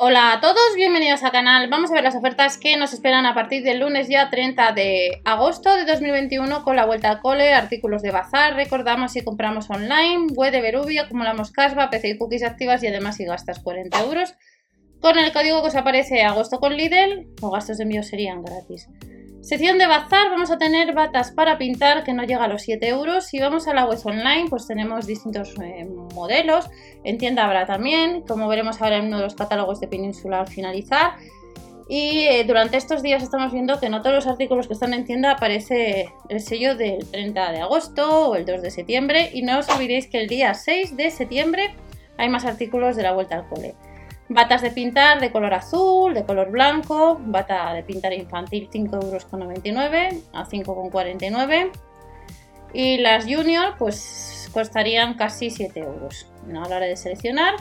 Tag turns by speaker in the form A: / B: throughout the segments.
A: Hola a todos, bienvenidos al canal. Vamos a ver las ofertas que nos esperan a partir del lunes ya 30 de agosto de 2021 con la vuelta al cole, artículos de bazar, recordamos si compramos online, web de Berubio, acumulamos casva, PC y cookies activas y además si gastas 40 euros. Con el código que os aparece agosto con Lidl, los gastos de envío serían gratis. Sección de bazar, vamos a tener batas para pintar que no llega a los 7 euros. Si vamos a la web online, pues tenemos distintos eh, modelos. En tienda habrá también, como veremos ahora en uno de los catálogos de Península al finalizar. Y eh, durante estos días estamos viendo que en todos los artículos que están en tienda aparece el sello del 30 de agosto o el 2 de septiembre. Y no os olvidéis que el día 6 de septiembre hay más artículos de la vuelta al cole. Batas de pintar de color azul, de color blanco, bata de pintar infantil 5,99 euros a 5,49 y las junior pues costarían casi 7 euros. a la hora de seleccionar,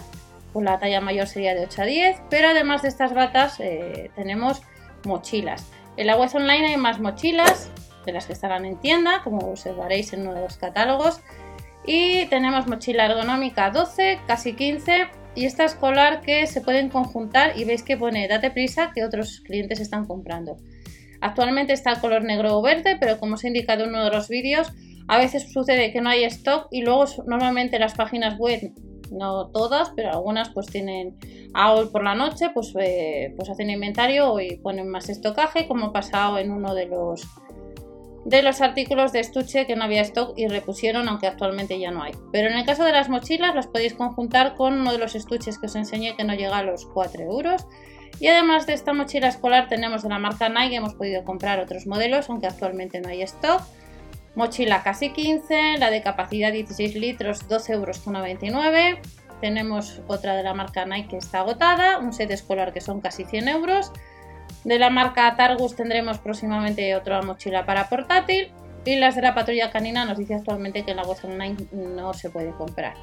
A: pues la talla mayor sería de 8 a 10, pero además de estas batas eh, tenemos mochilas. En la web online hay más mochilas de las que estarán en tienda, como observaréis en uno de los catálogos. Y tenemos mochila ergonómica 12, casi 15 y esta escolar que se pueden conjuntar y veis que pone date prisa que otros clientes están comprando. Actualmente está el color negro o verde, pero como os he indicado en uno de los vídeos, a veces sucede que no hay stock y luego normalmente las páginas web, no todas, pero algunas pues tienen a hoy por la noche, pues, eh, pues hacen inventario y ponen más estocaje, como ha pasado en uno de los de los artículos de estuche que no había stock y repusieron, aunque actualmente ya no hay. Pero en el caso de las mochilas las podéis conjuntar con uno de los estuches que os enseñé que no llega a los 4 euros. Y además de esta mochila escolar tenemos de la marca Nike, hemos podido comprar otros modelos, aunque actualmente no hay stock. Mochila casi 15, la de capacidad 16 litros 12,99 euros. Tenemos otra de la marca Nike que está agotada, un set escolar que son casi 100 euros. De la marca Targus tendremos próximamente otra mochila para portátil. Y las de la patrulla canina nos dice actualmente que en la web online no se puede comprar.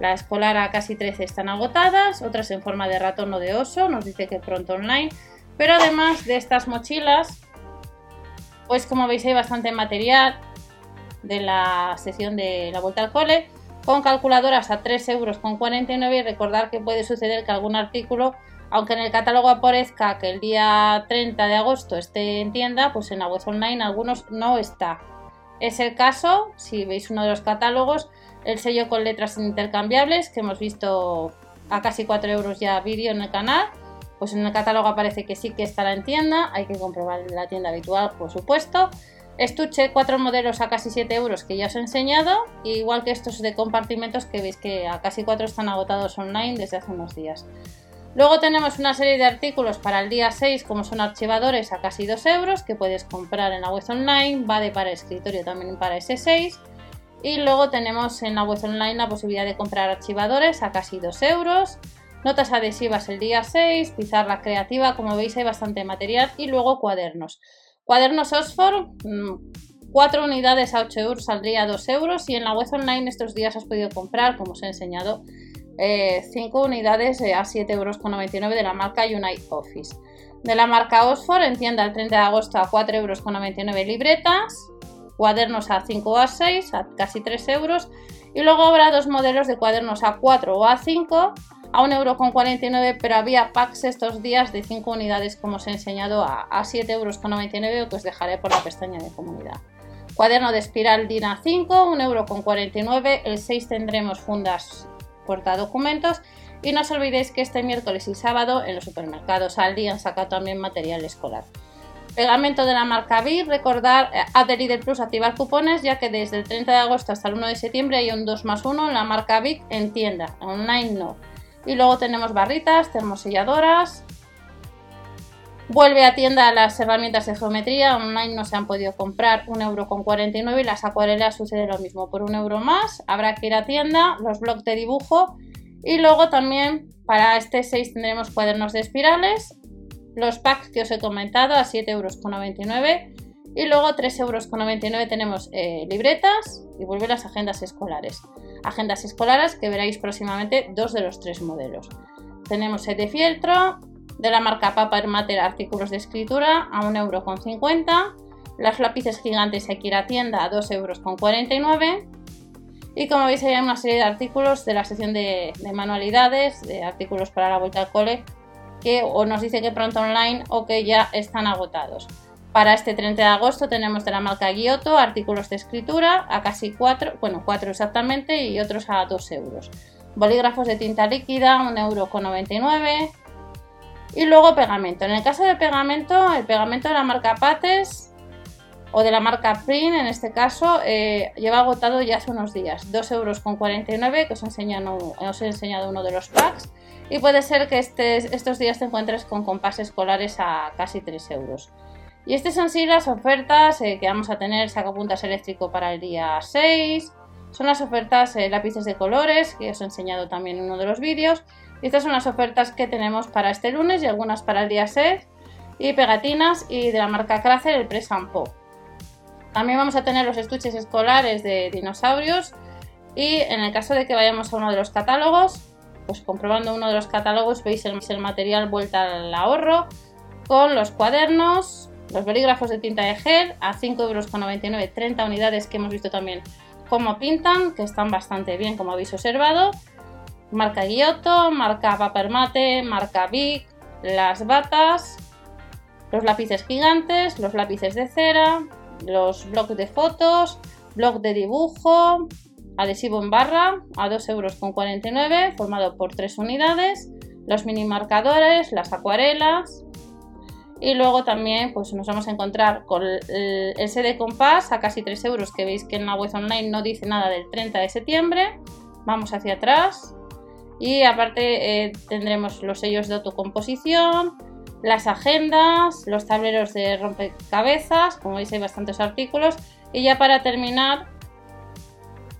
A: La escolar a casi 13 están agotadas, otras en forma de ratón o de oso, nos dice que pronto online. Pero además de estas mochilas, pues como veis hay bastante material de la sección de la vuelta al cole, con calculadoras a 3,49 euros. Y recordar que puede suceder que algún artículo aunque en el catálogo aparezca que el día 30 de agosto esté en tienda, pues en la web online algunos no está. Es el caso, si veis uno de los catálogos, el sello con letras intercambiables que hemos visto a casi 4 euros ya vídeo en el canal. Pues en el catálogo aparece que sí que estará en tienda, hay que comprobar la tienda habitual, por supuesto. Estuche, cuatro modelos a casi 7 euros que ya os he enseñado, igual que estos de compartimentos que veis que a casi 4 están agotados online desde hace unos días. Luego tenemos una serie de artículos para el día 6, como son archivadores a casi 2 euros, que puedes comprar en la web online, va de para escritorio también para S6. Y luego tenemos en la web online la posibilidad de comprar archivadores a casi 2 euros. Notas adhesivas el día 6, pizarra creativa, como veis hay bastante material. Y luego cuadernos. Cuadernos Oxford, 4 mm, unidades a 8 euros saldría a 2 euros. Y en la web online estos días has podido comprar, como os he enseñado, 5 eh, unidades a 7,99 euros de la marca Unite Office. De la marca Oxford en tienda el 30 de agosto a 4,99 euros libretas, cuadernos a 5 o a 6 a casi 3 euros y luego habrá dos modelos de cuadernos a 4 o a 5 a 1,49 euros, pero había packs estos días de 5 unidades como os he enseñado a, a 7,99 euros que os dejaré por la pestaña de comunidad. Cuaderno de espiral DIN A5, 1,49 euros, el 6 tendremos fundas documentos y no os olvidéis que este miércoles y sábado en los supermercados Aldi han sacado también material escolar. Pegamento de la marca BIR, recordar eh, adherir el plus, activar cupones, ya que desde el 30 de agosto hasta el 1 de septiembre hay un 2 más 1 en la marca BIC en tienda, online no. Y luego tenemos barritas, termoselladoras, Vuelve a tienda las herramientas de geometría, online no se han podido comprar, 1,49€ y las acuarelas sucede lo mismo, por un euro más habrá que ir a tienda, los blocs de dibujo y luego también para este 6 tendremos cuadernos de espirales, los packs que os he comentado a 7,99€ y luego 3,99€ tenemos eh, libretas y vuelve las agendas escolares. Agendas escolares que veréis próximamente dos de los tres modelos. Tenemos set de fieltro, de la marca Paper Matter artículos de escritura a 1,50€. Las lápices gigantes hay que ir a tienda a 2,49€. Y como veis hay una serie de artículos de la sección de, manualidades, de artículos para la vuelta al cole, que o nos dice que pronto online o que ya están agotados. Para este 30 de agosto tenemos de la marca Giotto artículos de escritura a casi 4, bueno, 4 exactamente y otros a 2 euros. Bolígrafos de tinta líquida, 1,99 euro. Y luego pegamento. En el caso del pegamento, el pegamento de la marca Pates o de la marca Print, en este caso, eh, lleva agotado ya hace unos días. 2,49 euros, que os os he enseñado uno de los packs. Y puede ser que estos días te encuentres con compases escolares a casi 3 euros. Y estas son sí las ofertas eh, que vamos a tener sacapuntas eléctrico para el día 6. Son las ofertas eh, lápices de colores que os he enseñado también en uno de los vídeos. Estas son las ofertas que tenemos para este lunes y algunas para el día 6. Y pegatinas y de la marca Cracer el Press Pop. También vamos a tener los estuches escolares de dinosaurios. Y en el caso de que vayamos a uno de los catálogos, pues comprobando uno de los catálogos veis el, el material vuelta al ahorro con los cuadernos, los bolígrafos de tinta de gel a 5,99 euros, 30 unidades que hemos visto también cómo pintan, que están bastante bien como habéis observado. Marca Giotto, marca Papermate, marca Bic, las batas, los lápices gigantes, los lápices de cera, los blocs de fotos, bloc de dibujo, adhesivo en barra a 2,49 euros formado por 3 unidades, los mini marcadores, las acuarelas, y luego también pues nos vamos a encontrar con el, SD compás a casi 3 euros, que veis que en la web online no dice nada del 30 de septiembre. Vamos hacia atrás. Y aparte eh, tendremos los sellos de autocomposición, las agendas, los tableros de rompecabezas, como veis hay bastantes artículos. Y ya para terminar,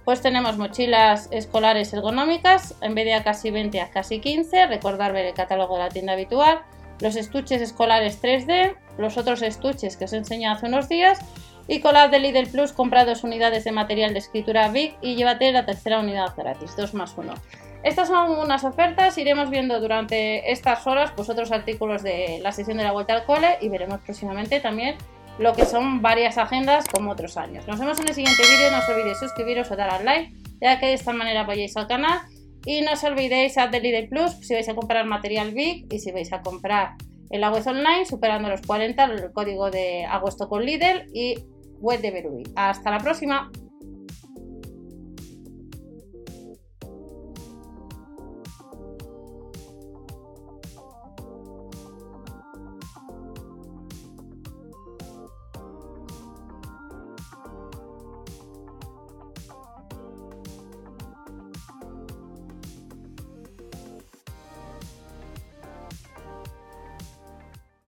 A: pues tenemos mochilas escolares ergonómicas, en vez de a casi 20 a casi 15. Recordar ver el catálogo de la tienda habitual los estuches escolares 3D, los otros estuches que os he enseñado hace unos días y colad de Lidl Plus compra dos unidades de material de escritura Big y llévate la tercera unidad gratis, 2 más 1. Estas son unas ofertas, iremos viendo durante estas horas pues otros artículos de la sesión de la vuelta al cole y veremos próximamente también lo que son varias agendas como otros años. Nos vemos en el siguiente vídeo, no os olvidéis suscribiros o dar al like, ya que de esta manera apoyáis al canal y no os olvidéis a Lidl Plus si vais a comprar material Big y si vais a comprar en la web online superando los 40 el código de agosto con Lidl y web de Berui. Hasta la próxima.